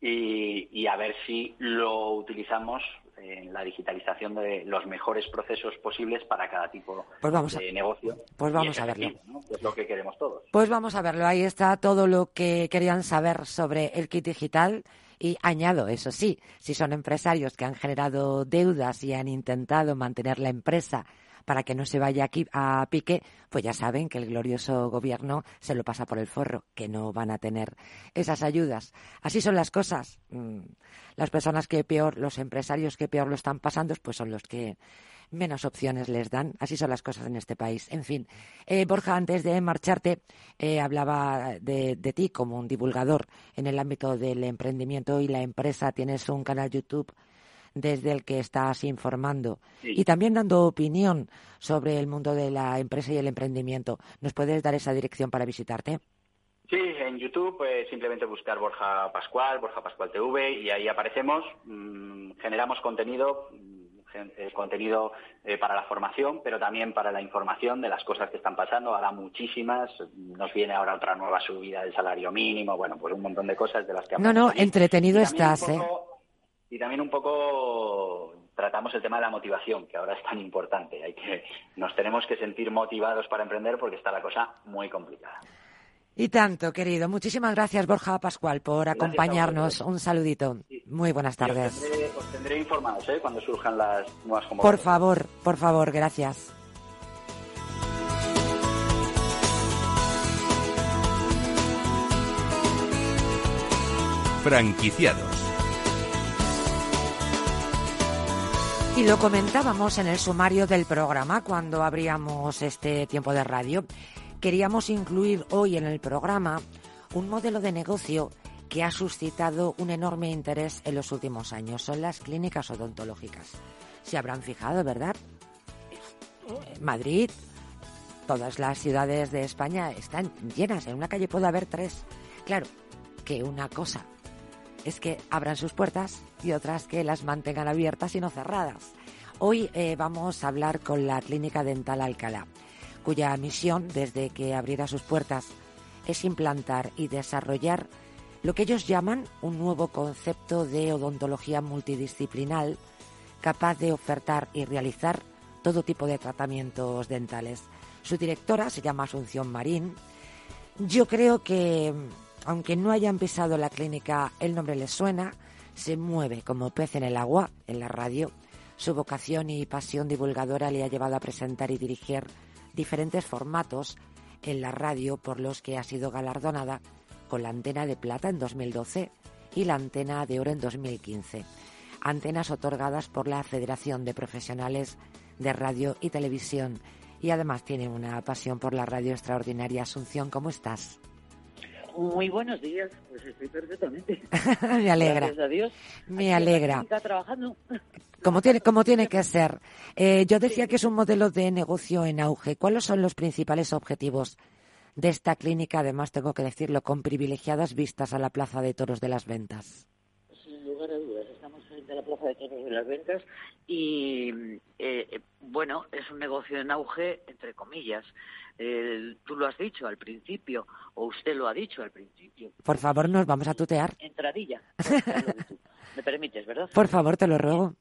y, a ver si lo utilizamos en la digitalización de los mejores procesos posibles para cada tipo pues de negocio. Pues vamos a verlo. es lo que queremos todos. Pues vamos a verlo. Ahí está todo lo que querían saber sobre el kit digital. Y añado, eso sí, si son empresarios que han generado deudas y han intentado mantener la empresa para que no se vaya aquí a pique, pues ya saben que el glorioso gobierno se lo pasa por el forro, que no van a tener esas ayudas. Así son las cosas. Mm, las personas que peor, los empresarios que peor lo están pasando, pues son los que menos opciones les dan. Así son las cosas en este país. En fin, eh, Borja, antes de marcharte, eh, hablaba de, de, ti como un divulgador en el ámbito del emprendimiento y la empresa. Tienes un canal YouTube desde el que estás informando y también dando opinión sobre el mundo de la empresa y el emprendimiento. ¿Nos puedes dar esa dirección para visitarte? Sí, en YouTube pues simplemente buscar Borja Pascual, Borja Pascual TV y ahí aparecemos. Mm, generamos contenido, mm, eh, contenido eh, para la formación, pero también para la información de las cosas que están pasando. Ahora muchísimas. Nos viene ahora otra nueva subida del salario mínimo. Bueno, pues un montón de cosas de las que No, no, entretenido estás, ¿eh? Y también un poco tratamos el tema de la motivación, que ahora es tan importante. Hay que, nos tenemos que sentir motivados para emprender porque está la cosa muy complicada. Y tanto, querido. Muchísimas gracias, Borja Pascual, por acompañarnos. Un saludito. Muy buenas tardes. os, tendré, informados ¿eh? cuando surjan las nuevas convocatorias. Por favor, por favor, gracias. Franquiciados Y lo comentábamos en el sumario del programa cuando abríamos este tiempo de radio. Queríamos incluir hoy en el programa un modelo de negocio que ha suscitado un enorme interés en los últimos años. Son las clínicas odontológicas. Se habrán fijado, ¿verdad? Madrid, todas las ciudades de España están llenas. En una calle puede haber tres. Claro, que una cosa es que abran sus puertas y otras que las mantengan abiertas y no cerradas. Hoy eh, vamos a hablar con la Clínica Dental Alcalá, cuya misión desde que abriera sus puertas es implantar y desarrollar lo que ellos llaman un nuevo concepto de odontología multidisciplinar capaz de ofertar y realizar todo tipo de tratamientos dentales. Su directora se llama Asunción Marín. Yo creo que aunque no hayan pisado la clínica, el nombre les suena, se mueve como pez en el agua en la radio. Su vocación y pasión divulgadora le ha llevado a presentar y dirigir diferentes formatos en la radio por los que ha sido galardonada con la antena de plata en 2012 y la antena de oro en 2015. Antenas otorgadas por la Federación de Profesionales de Radio y Televisión. Y además tiene una pasión por la radio extraordinaria. Asunción, ¿cómo estás? Muy buenos días, pues estoy perfectamente. (laughs) Me alegra. Gracias a Dios. Me alegra. Está trabajando. Como tiene, como tiene (laughs) que ser. Eh, yo decía que es un modelo de negocio en auge. ¿Cuáles son los principales objetivos de esta clínica? Además, tengo que decirlo, con privilegiadas vistas a la Plaza de Toros de las Ventas. Sin lugar a dudas, a la Plaza de Toros de las Ventas y, eh, bueno, es un negocio en auge, entre comillas tú lo has dicho al principio, o usted lo ha dicho al principio. Por favor, nos vamos a tutear. Entradilla. (laughs) Me permites, ¿verdad? Por favor, te lo ruego.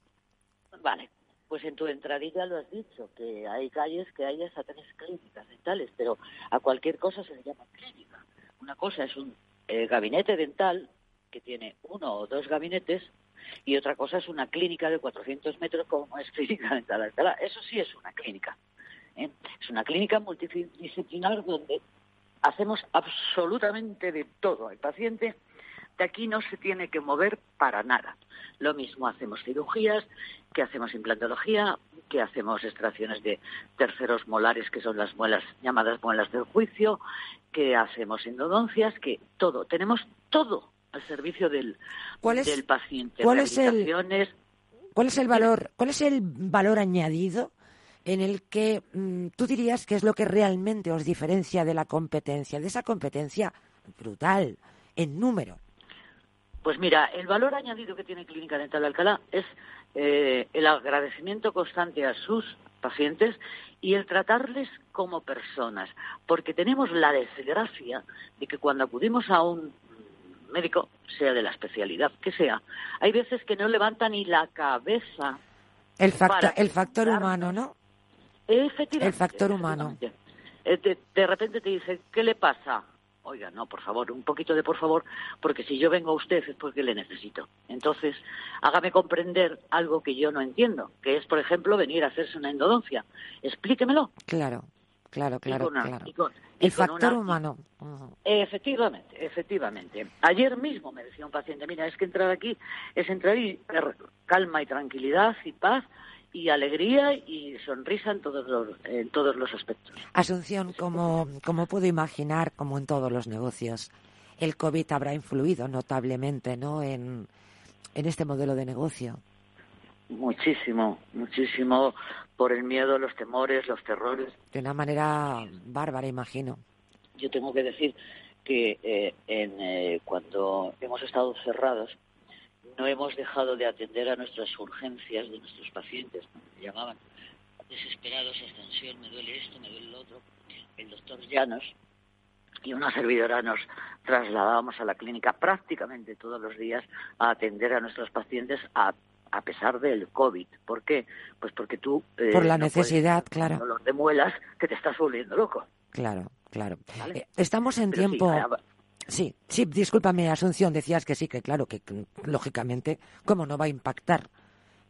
Vale. Pues en tu entradilla lo has dicho, que hay calles que hay hasta tres clínicas dentales, pero a cualquier cosa se le llama clínica. Una cosa es un eh, gabinete dental que tiene uno o dos gabinetes y otra cosa es una clínica de 400 metros como es Clínica Dental Alcalá. Eso sí es una clínica. ¿eh? Es una clínica multidisciplinar donde hacemos absolutamente de todo. El paciente de aquí no se tiene que mover para nada. Lo mismo hacemos cirugías, que hacemos implantología, que hacemos extracciones de terceros molares, que son las muelas llamadas muelas del juicio, que hacemos endodoncias, que todo. Tenemos todo al servicio del, del paciente. ¿cuál es, el, ¿Cuál es el valor? ¿Cuál es el valor añadido en el que mm, tú dirías que es lo que realmente os diferencia de la competencia, de esa competencia brutal en número. Pues mira, el valor añadido que tiene Clínica Dental Alcalá es eh, el agradecimiento constante a sus pacientes y el tratarles como personas, porque tenemos la desgracia de que cuando acudimos a un médico, sea de la especialidad que sea, hay veces que no levanta ni la cabeza. El, factor, el factor humano, ¿no? Efectivamente. El factor humano. Eh, de, de repente te dice, ¿qué le pasa? Oiga, no, por favor, un poquito de por favor, porque si yo vengo a usted es porque le necesito. Entonces, hágame comprender algo que yo no entiendo, que es, por ejemplo, venir a hacerse una endodoncia. Explíquemelo. Claro, claro, claro, claro. y con- El con factor una- humano. Efectivamente, efectivamente. Ayer mismo me decía un paciente, mira, es que entrar aquí es entrar y ver calma y tranquilidad y paz y alegría y sonrisa en todos los, en todos los aspectos. Asunción, como, como puedo imaginar, como en todos los negocios, el COVID habrá influido notablemente ¿no? en, en este modelo de negocio. Muchísimo, muchísimo por el miedo, los temores, los terrores. De una manera bárbara, imagino. Yo tengo que decir que eh, en, eh, cuando hemos estado cerrados no hemos dejado de atender a nuestras urgencias de nuestros pacientes. Me llamaban desesperados, extensión, me duele esto, me duele lo otro. El doctor Llanos y una servidora nos trasladábamos a la clínica prácticamente todos los días a atender a nuestros pacientes a, a pesar del COVID. ¿Por qué? Pues porque tú... eh, Por la no necesidad, claro. un dolor de muelas que te estás volviendo loco. Claro, claro. ¿vale? Eh, Estamos en Pero sí, tiempo. ah, Sí, sí, discúlpame, Asunción, decías que sí, que claro, que lógicamente, ¿cómo no va a impactar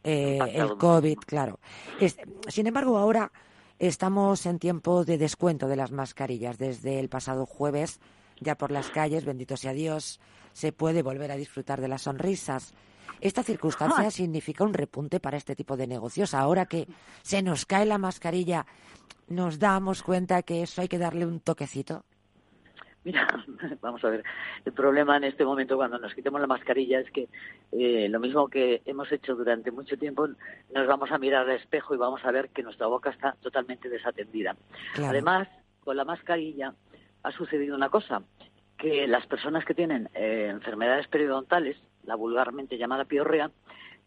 eh, el COVID? Claro. Es- sin embargo, ahora estamos en tiempo de descuento de las mascarillas. Desde el pasado jueves, ya por las calles, bendito sea Dios, se puede volver a disfrutar de las sonrisas. Esta circunstancia significa un repunte para este tipo de negocios. Ahora que se nos cae la mascarilla, ¿nos damos cuenta que eso hay que darle un toquecito? Mira, (laughs) vamos a ver, el problema en este momento cuando nos quitemos la mascarilla es que eh, lo mismo que hemos hecho durante mucho tiempo, nos vamos a mirar al espejo y vamos a ver que nuestra boca está totalmente desatendida. Claro. Además, con la mascarilla ha sucedido una cosa, que las personas que tienen eh, enfermedades periodontales, la vulgarmente llamada piorrea,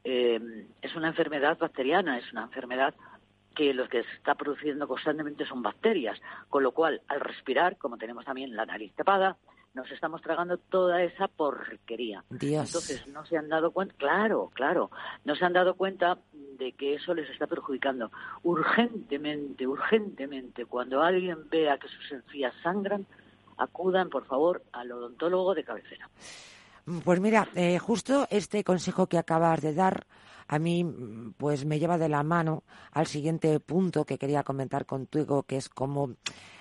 eh, es una enfermedad bacteriana, es una enfermedad que lo que se está produciendo constantemente son bacterias, con lo cual al respirar, como tenemos también la nariz tapada, nos estamos tragando toda esa porquería. Dios. Entonces no se han dado cuenta, claro, claro, no se han dado cuenta de que eso les está perjudicando. Urgentemente, urgentemente, cuando alguien vea que sus encías sangran, acudan por favor al odontólogo de cabecera. Pues mira, eh, justo este consejo que acabas de dar a mí mm, pues me lleva de la mano al siguiente punto que quería comentar contigo, que es cómo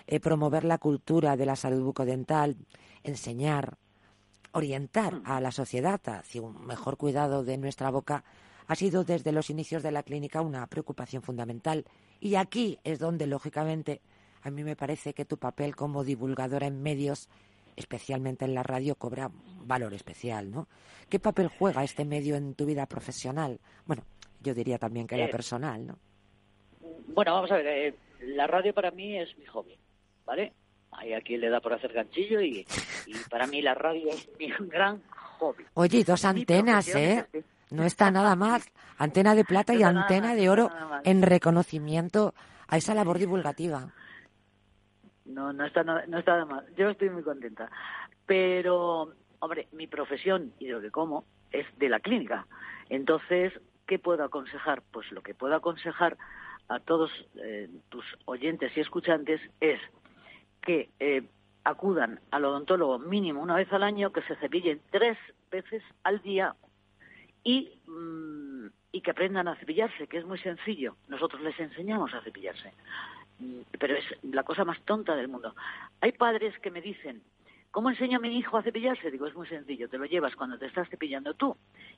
eh, promover la cultura de la salud bucodental, enseñar, orientar a la sociedad hacia un mejor cuidado de nuestra boca ha sido desde los inicios de la clínica una preocupación fundamental. Y aquí es donde, lógicamente, a mí me parece que tu papel como divulgadora en medios, especialmente en la radio, cobra valor especial, ¿no? ¿Qué papel juega este medio en tu vida profesional? Bueno, yo diría también que la Eh, personal, ¿no? Bueno, vamos a ver, eh, la radio para mí es mi hobby, ¿vale? Hay a quien le da por hacer ganchillo y, y para mí la radio es mi gran hobby. Oye, dos antenas, ¿eh? es. No está nada más. Antena de plata y No antena de oro en reconocimiento a esa labor divulgativa. No, no está, nada- no está nada mal. Yo estoy muy contenta. Pero, hombre, mi profesión y lo que como es de la clínica. Entonces, ¿qué puedo aconsejar? Pues lo que puedo aconsejar a todos eh, tus oyentes y escuchantes es que eh, acudan al odontólogo mínimo una vez al año, que se cepillen tres veces al día y, mm, y que aprendan a cepillarse, que es muy sencillo. Nosotros les enseñamos a cepillarse. Pero es la cosa más tonta del mundo. Hay padres que me dicen, ¿cómo enseño a mi hijo a cepillarse? Digo, es muy sencillo, te lo llevas cuando te estás cepillando tú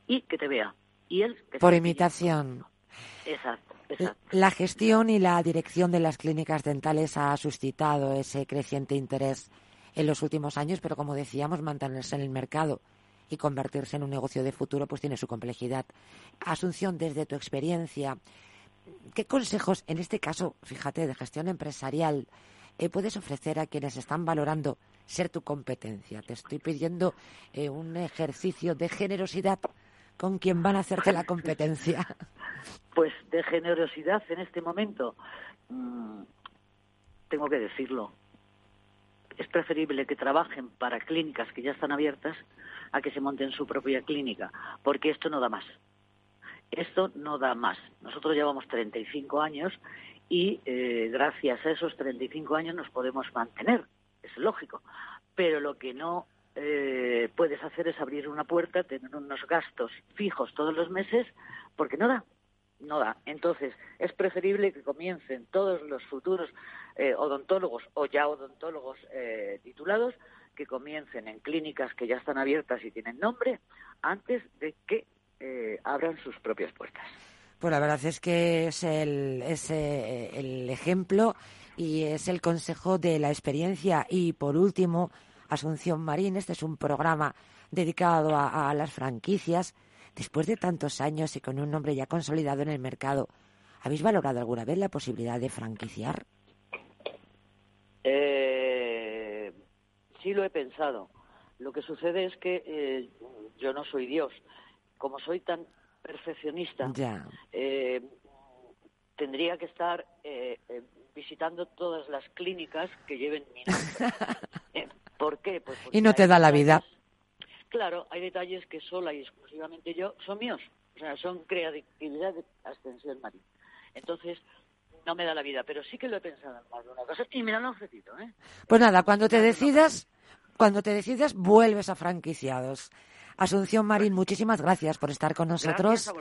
y que te vea. Y él que Por imitación. Exacto, exacto. La gestión y la dirección de las clínicas dentales ha suscitado ese creciente interés en los últimos años, pero como decíamos, mantenerse en el mercado y convertirse en un negocio de futuro pues tiene su complejidad. Asunción, desde tu experiencia, ¿qué consejos, en este caso, fíjate, de gestión empresarial, eh, puedes ofrecer a quienes están valorando ser tu competencia? Te estoy pidiendo eh, un ejercicio de generosidad con quien van a hacerte la competencia. (laughs) Pues de generosidad en este momento, mm, tengo que decirlo. es preferible que trabajen para clínicas que ya están abiertas a que se monten su propia clínica, porque esto no da más. Esto no da más. Nosotros llevamos 35 años y eh, gracias a esos 35 años nos podemos mantener, es lógico. Pero lo que no eh, puedes hacer es abrir una puerta, tener unos gastos fijos todos los meses, porque no da, no da. Entonces, es preferible que comiencen todos los futuros eh, odontólogos o ya odontólogos titulados que comiencen en clínicas que ya están abiertas y tienen nombre antes de que abran sus propias puertas. Pues la verdad es que es el, es eh, el ejemplo y es el consejo de la experiencia. Y por último, Asunción Marín, este es un programa dedicado a, las franquicias. Después de tantos años y con un nombre ya consolidado en el mercado, ¿habéis valorado alguna vez la posibilidad de franquiciar? Eh, sí lo he pensado. Lo que sucede es que eh, yo no soy Dios. Como soy tan perfeccionista, eh, tendría que estar eh, eh, visitando todas las clínicas que lleven mi nombre. (laughs) ¿Por qué? Pues y no te da la vida. Claro, hay detalles que sola y exclusivamente yo son míos. O sea, son creatividad de Ascensión Marín. Entonces, no me da la vida, pero sí que lo he pensado en más de una cosa y me lo han ofrecido. ¿eh? Pues nada, cuando te decidas, cuando te decidas, vuelves a franquiciados. Asunción Marín, muchísimas gracias por estar con nosotros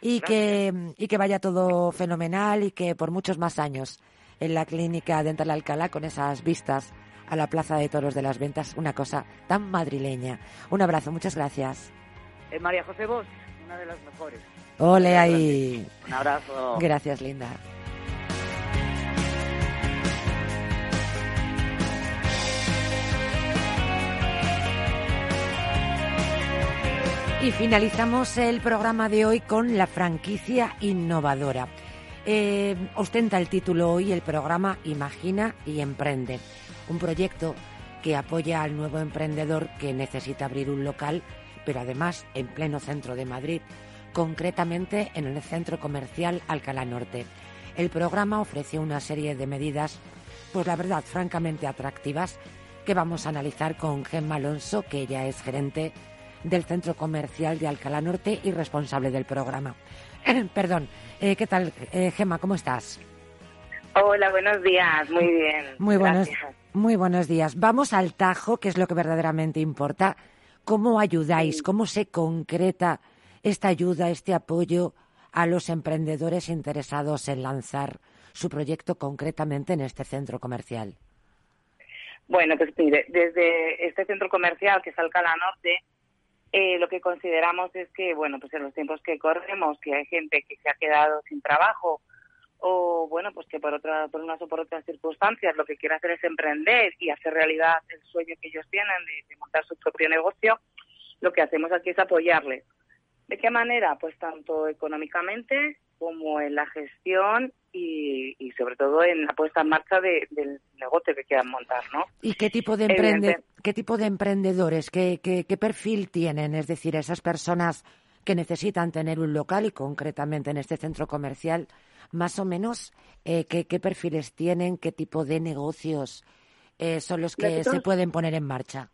y que y que vaya todo fenomenal y que por muchos más años en la clínica Dental Alcalá con esas vistas a la Plaza de Toros de las Ventas, una cosa tan madrileña. Un abrazo, muchas gracias. Eh, María José Bosch, una de las mejores. Ole ahí. Un abrazo. Gracias, Linda. Y finalizamos el programa de hoy con la franquicia innovadora. Eh, ostenta el título hoy el programa Imagina y Emprende, un proyecto que apoya al nuevo emprendedor que necesita abrir un local, pero además en pleno centro de Madrid, concretamente en el centro comercial Alcalá Norte. El programa ofrece una serie de medidas, pues la verdad, francamente atractivas, que vamos a analizar con Gemma Alonso, que ella es gerente del Centro Comercial de Alcalá Norte y responsable del programa. (clears throat) Perdón, eh, ¿qué tal, eh, Gema? ¿Cómo estás? Hola, buenos días, muy bien. Muy buenos, muy buenos días. Vamos al tajo, que es lo que verdaderamente importa. ¿Cómo ayudáis? ¿Cómo se concreta esta ayuda, este apoyo a los emprendedores interesados en lanzar su proyecto concretamente en este centro comercial? Bueno, pues mire, desde este centro comercial que es Alcalá Norte, eh, lo que consideramos es que, bueno, pues en los tiempos que corremos, que hay gente que se ha quedado sin trabajo o, bueno, pues que por, otra, por unas o por otras circunstancias lo que quiere hacer es emprender y hacer realidad el sueño que ellos tienen de, montar su propio negocio, lo que hacemos aquí es apoyarles. ¿De qué manera? Pues tanto económicamente como en la gestión y, sobre todo en la puesta en marcha del negocio que quieran montar, ¿no? ¿Y qué tipo de, emprende qué tipo de emprendedores, qué, qué, qué perfil tienen? Es decir, esas personas que necesitan tener un local y concretamente en este centro comercial, más o menos, eh, ¿qué, ¿qué, perfiles tienen? ¿Qué tipo de negocios eh, son los que se pueden poner en marcha?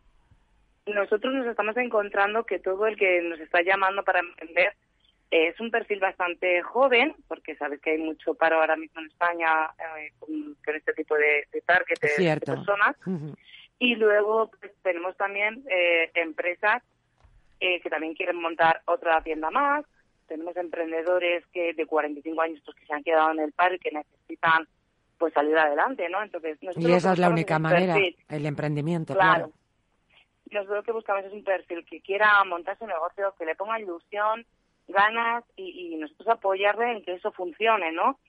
Nosotros nos estamos encontrando que todo el que nos está llamando para emprender es un perfil bastante joven, porque sabes que hay mucho paro ahora mismo en España eh, con, este tipo de, de target de, personas. Y luego pues, tenemos también eh, empresas eh, que también quieren montar otra tienda más. Tenemos emprendedores que de 45 años pues, que se han quedado en el paro y que necesitan pues salir adelante, ¿no? Entonces, y esa es la única manera, el emprendimiento, claro. Nosotros lo que buscamos es un perfil que quiera montar su negocio, que le ponga ilusión, ganas y, nosotros apoyarle en que eso funcione, ¿no?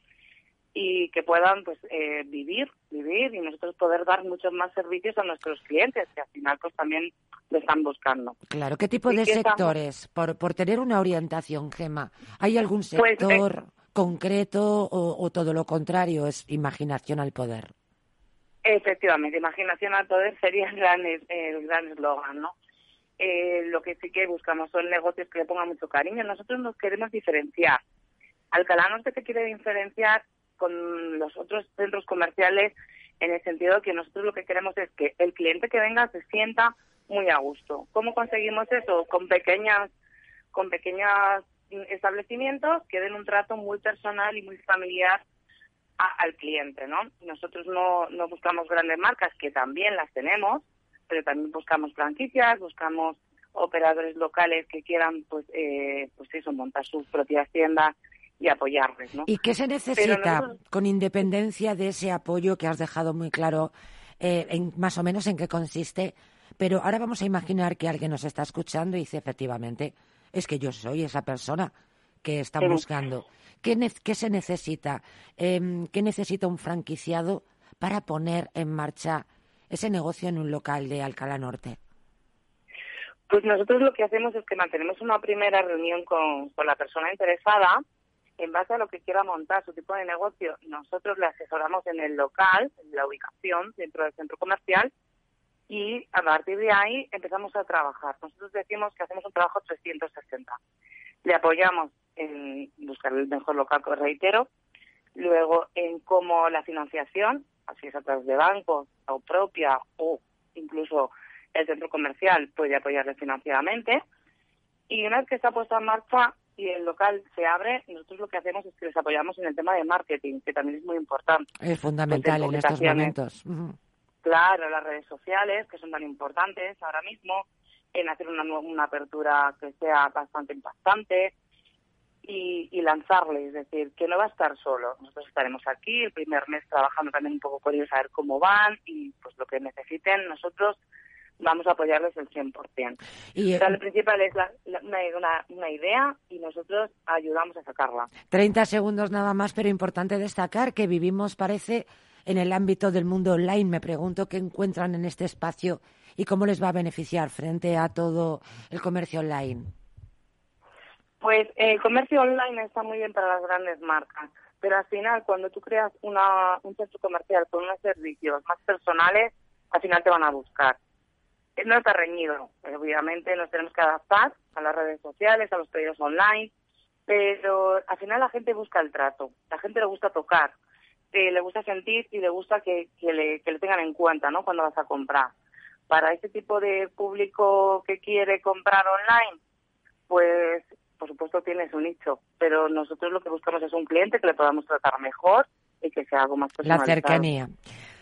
Y que puedan pues eh, vivir, vivir y nosotros poder dar muchos más servicios a nuestros clientes, que al final pues también lo están buscando. Claro, ¿qué tipo de sectores? Por, por tener una orientación, Gema, ¿hay algún pues, sector concreto o, todo lo contrario, es imaginación al poder? Efectivamente, imaginación al poder sería el gran el gran eslogan, ¿no? Eh, lo que sí que buscamos son negocios que le pongan mucho cariño. Nosotros nos queremos diferenciar. Alcalá Norte se quiere diferenciar con los otros centros comerciales en el sentido de que nosotros lo que queremos es que el cliente que venga se sienta muy a gusto. ¿Cómo conseguimos eso? Con pequeñas, con pequeños establecimientos que den un trato muy personal y muy familiar al cliente, ¿no? Nosotros no, no buscamos grandes marcas, que también las tenemos, pero también buscamos franquicias, buscamos operadores locales que quieran, pues, eh, pues eso, montar sus propias tiendas y apoyarles, ¿no? ¿Y qué se necesita con independencia de ese apoyo que has dejado muy claro, eh, en, más o menos en qué consiste? Pero ahora vamos a imaginar que alguien nos está escuchando y dice, efectivamente, es que yo soy esa persona que está buscando. ¿Qué, ¿Qué, se necesita? Eh, ¿Qué necesita un franquiciado para poner en marcha ese negocio en un local de Alcalá Norte? Pues nosotros lo que hacemos es que mantenemos una primera reunión con, la persona interesada en base a lo que quiera montar su tipo de negocio. Nosotros le asesoramos en el local, en la ubicación dentro del centro comercial y a partir de ahí empezamos a trabajar. Nosotros decimos que hacemos un trabajo 360. Le apoyamos en buscar el mejor local, reitero, luego en cómo la financiación, así es a través de bancos o propia o incluso el centro comercial puede apoyarle financieramente. Y una vez que está puesta en marcha y el local se abre, nosotros lo que hacemos es que les apoyamos en el tema de marketing, que también es muy importante. Es fundamental en estos momentos. Claro, las redes sociales, que son tan importantes ahora mismo, en hacer una, una apertura que sea bastante impactante y, y lanzarle, es decir, que no va a estar solo. Nosotros estaremos aquí el primer mes trabajando también un poco con ellos a ver cómo van y pues lo que necesiten nosotros vamos a apoyarles el 100%. Y, o lo principal es una, una, idea y nosotros ayudamos a sacarla. 30 segundos nada más, pero importante destacar que vivimos, parece, en el ámbito del mundo online. Me pregunto qué encuentran en este espacio y cómo les va a beneficiar frente a todo el comercio online. Pues el comercio online está muy bien para las grandes marcas, pero al final cuando tú creas una, un centro comercial con unos servicios más personales, al final te van a buscar no está reñido. Obviamente nos tenemos que adaptar a las redes sociales, a los pedidos online, pero al final la gente busca el trato, la gente le gusta tocar, eh, le gusta sentir y le gusta que, le, que le tengan en cuenta ¿no? cuando vas a comprar. Para este tipo de público que quiere comprar online, pues por supuesto tiene su nicho, pero nosotros lo que buscamos es un cliente que le podamos tratar mejor y que sea algo más personalizado. La cercanía.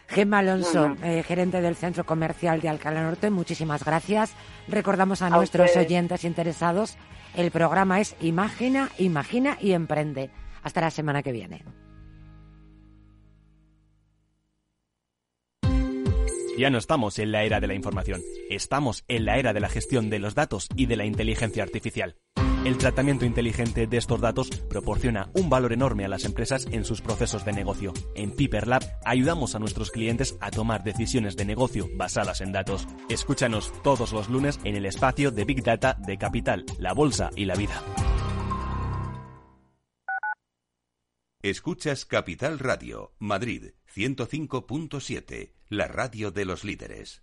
Gemma Alonso, eh, gerente del Centro Comercial de Alcalá Norte, muchísimas gracias. Recordamos a, nuestros oyentes interesados, el programa es Imagina, Imagina y Emprende. Hasta la semana que viene. Ya no estamos en la era de la información, estamos en la era de la gestión de los datos y de la inteligencia artificial. El tratamiento inteligente de estos datos proporciona un valor enorme a las empresas en sus procesos de negocio. En Piper Lab ayudamos a nuestros clientes a tomar decisiones de negocio basadas en datos. Escúchanos todos los lunes en el espacio de Big Data de Capital, la Bolsa y la Vida. Escuchas Capital Radio, Madrid 105.7, la radio de los líderes.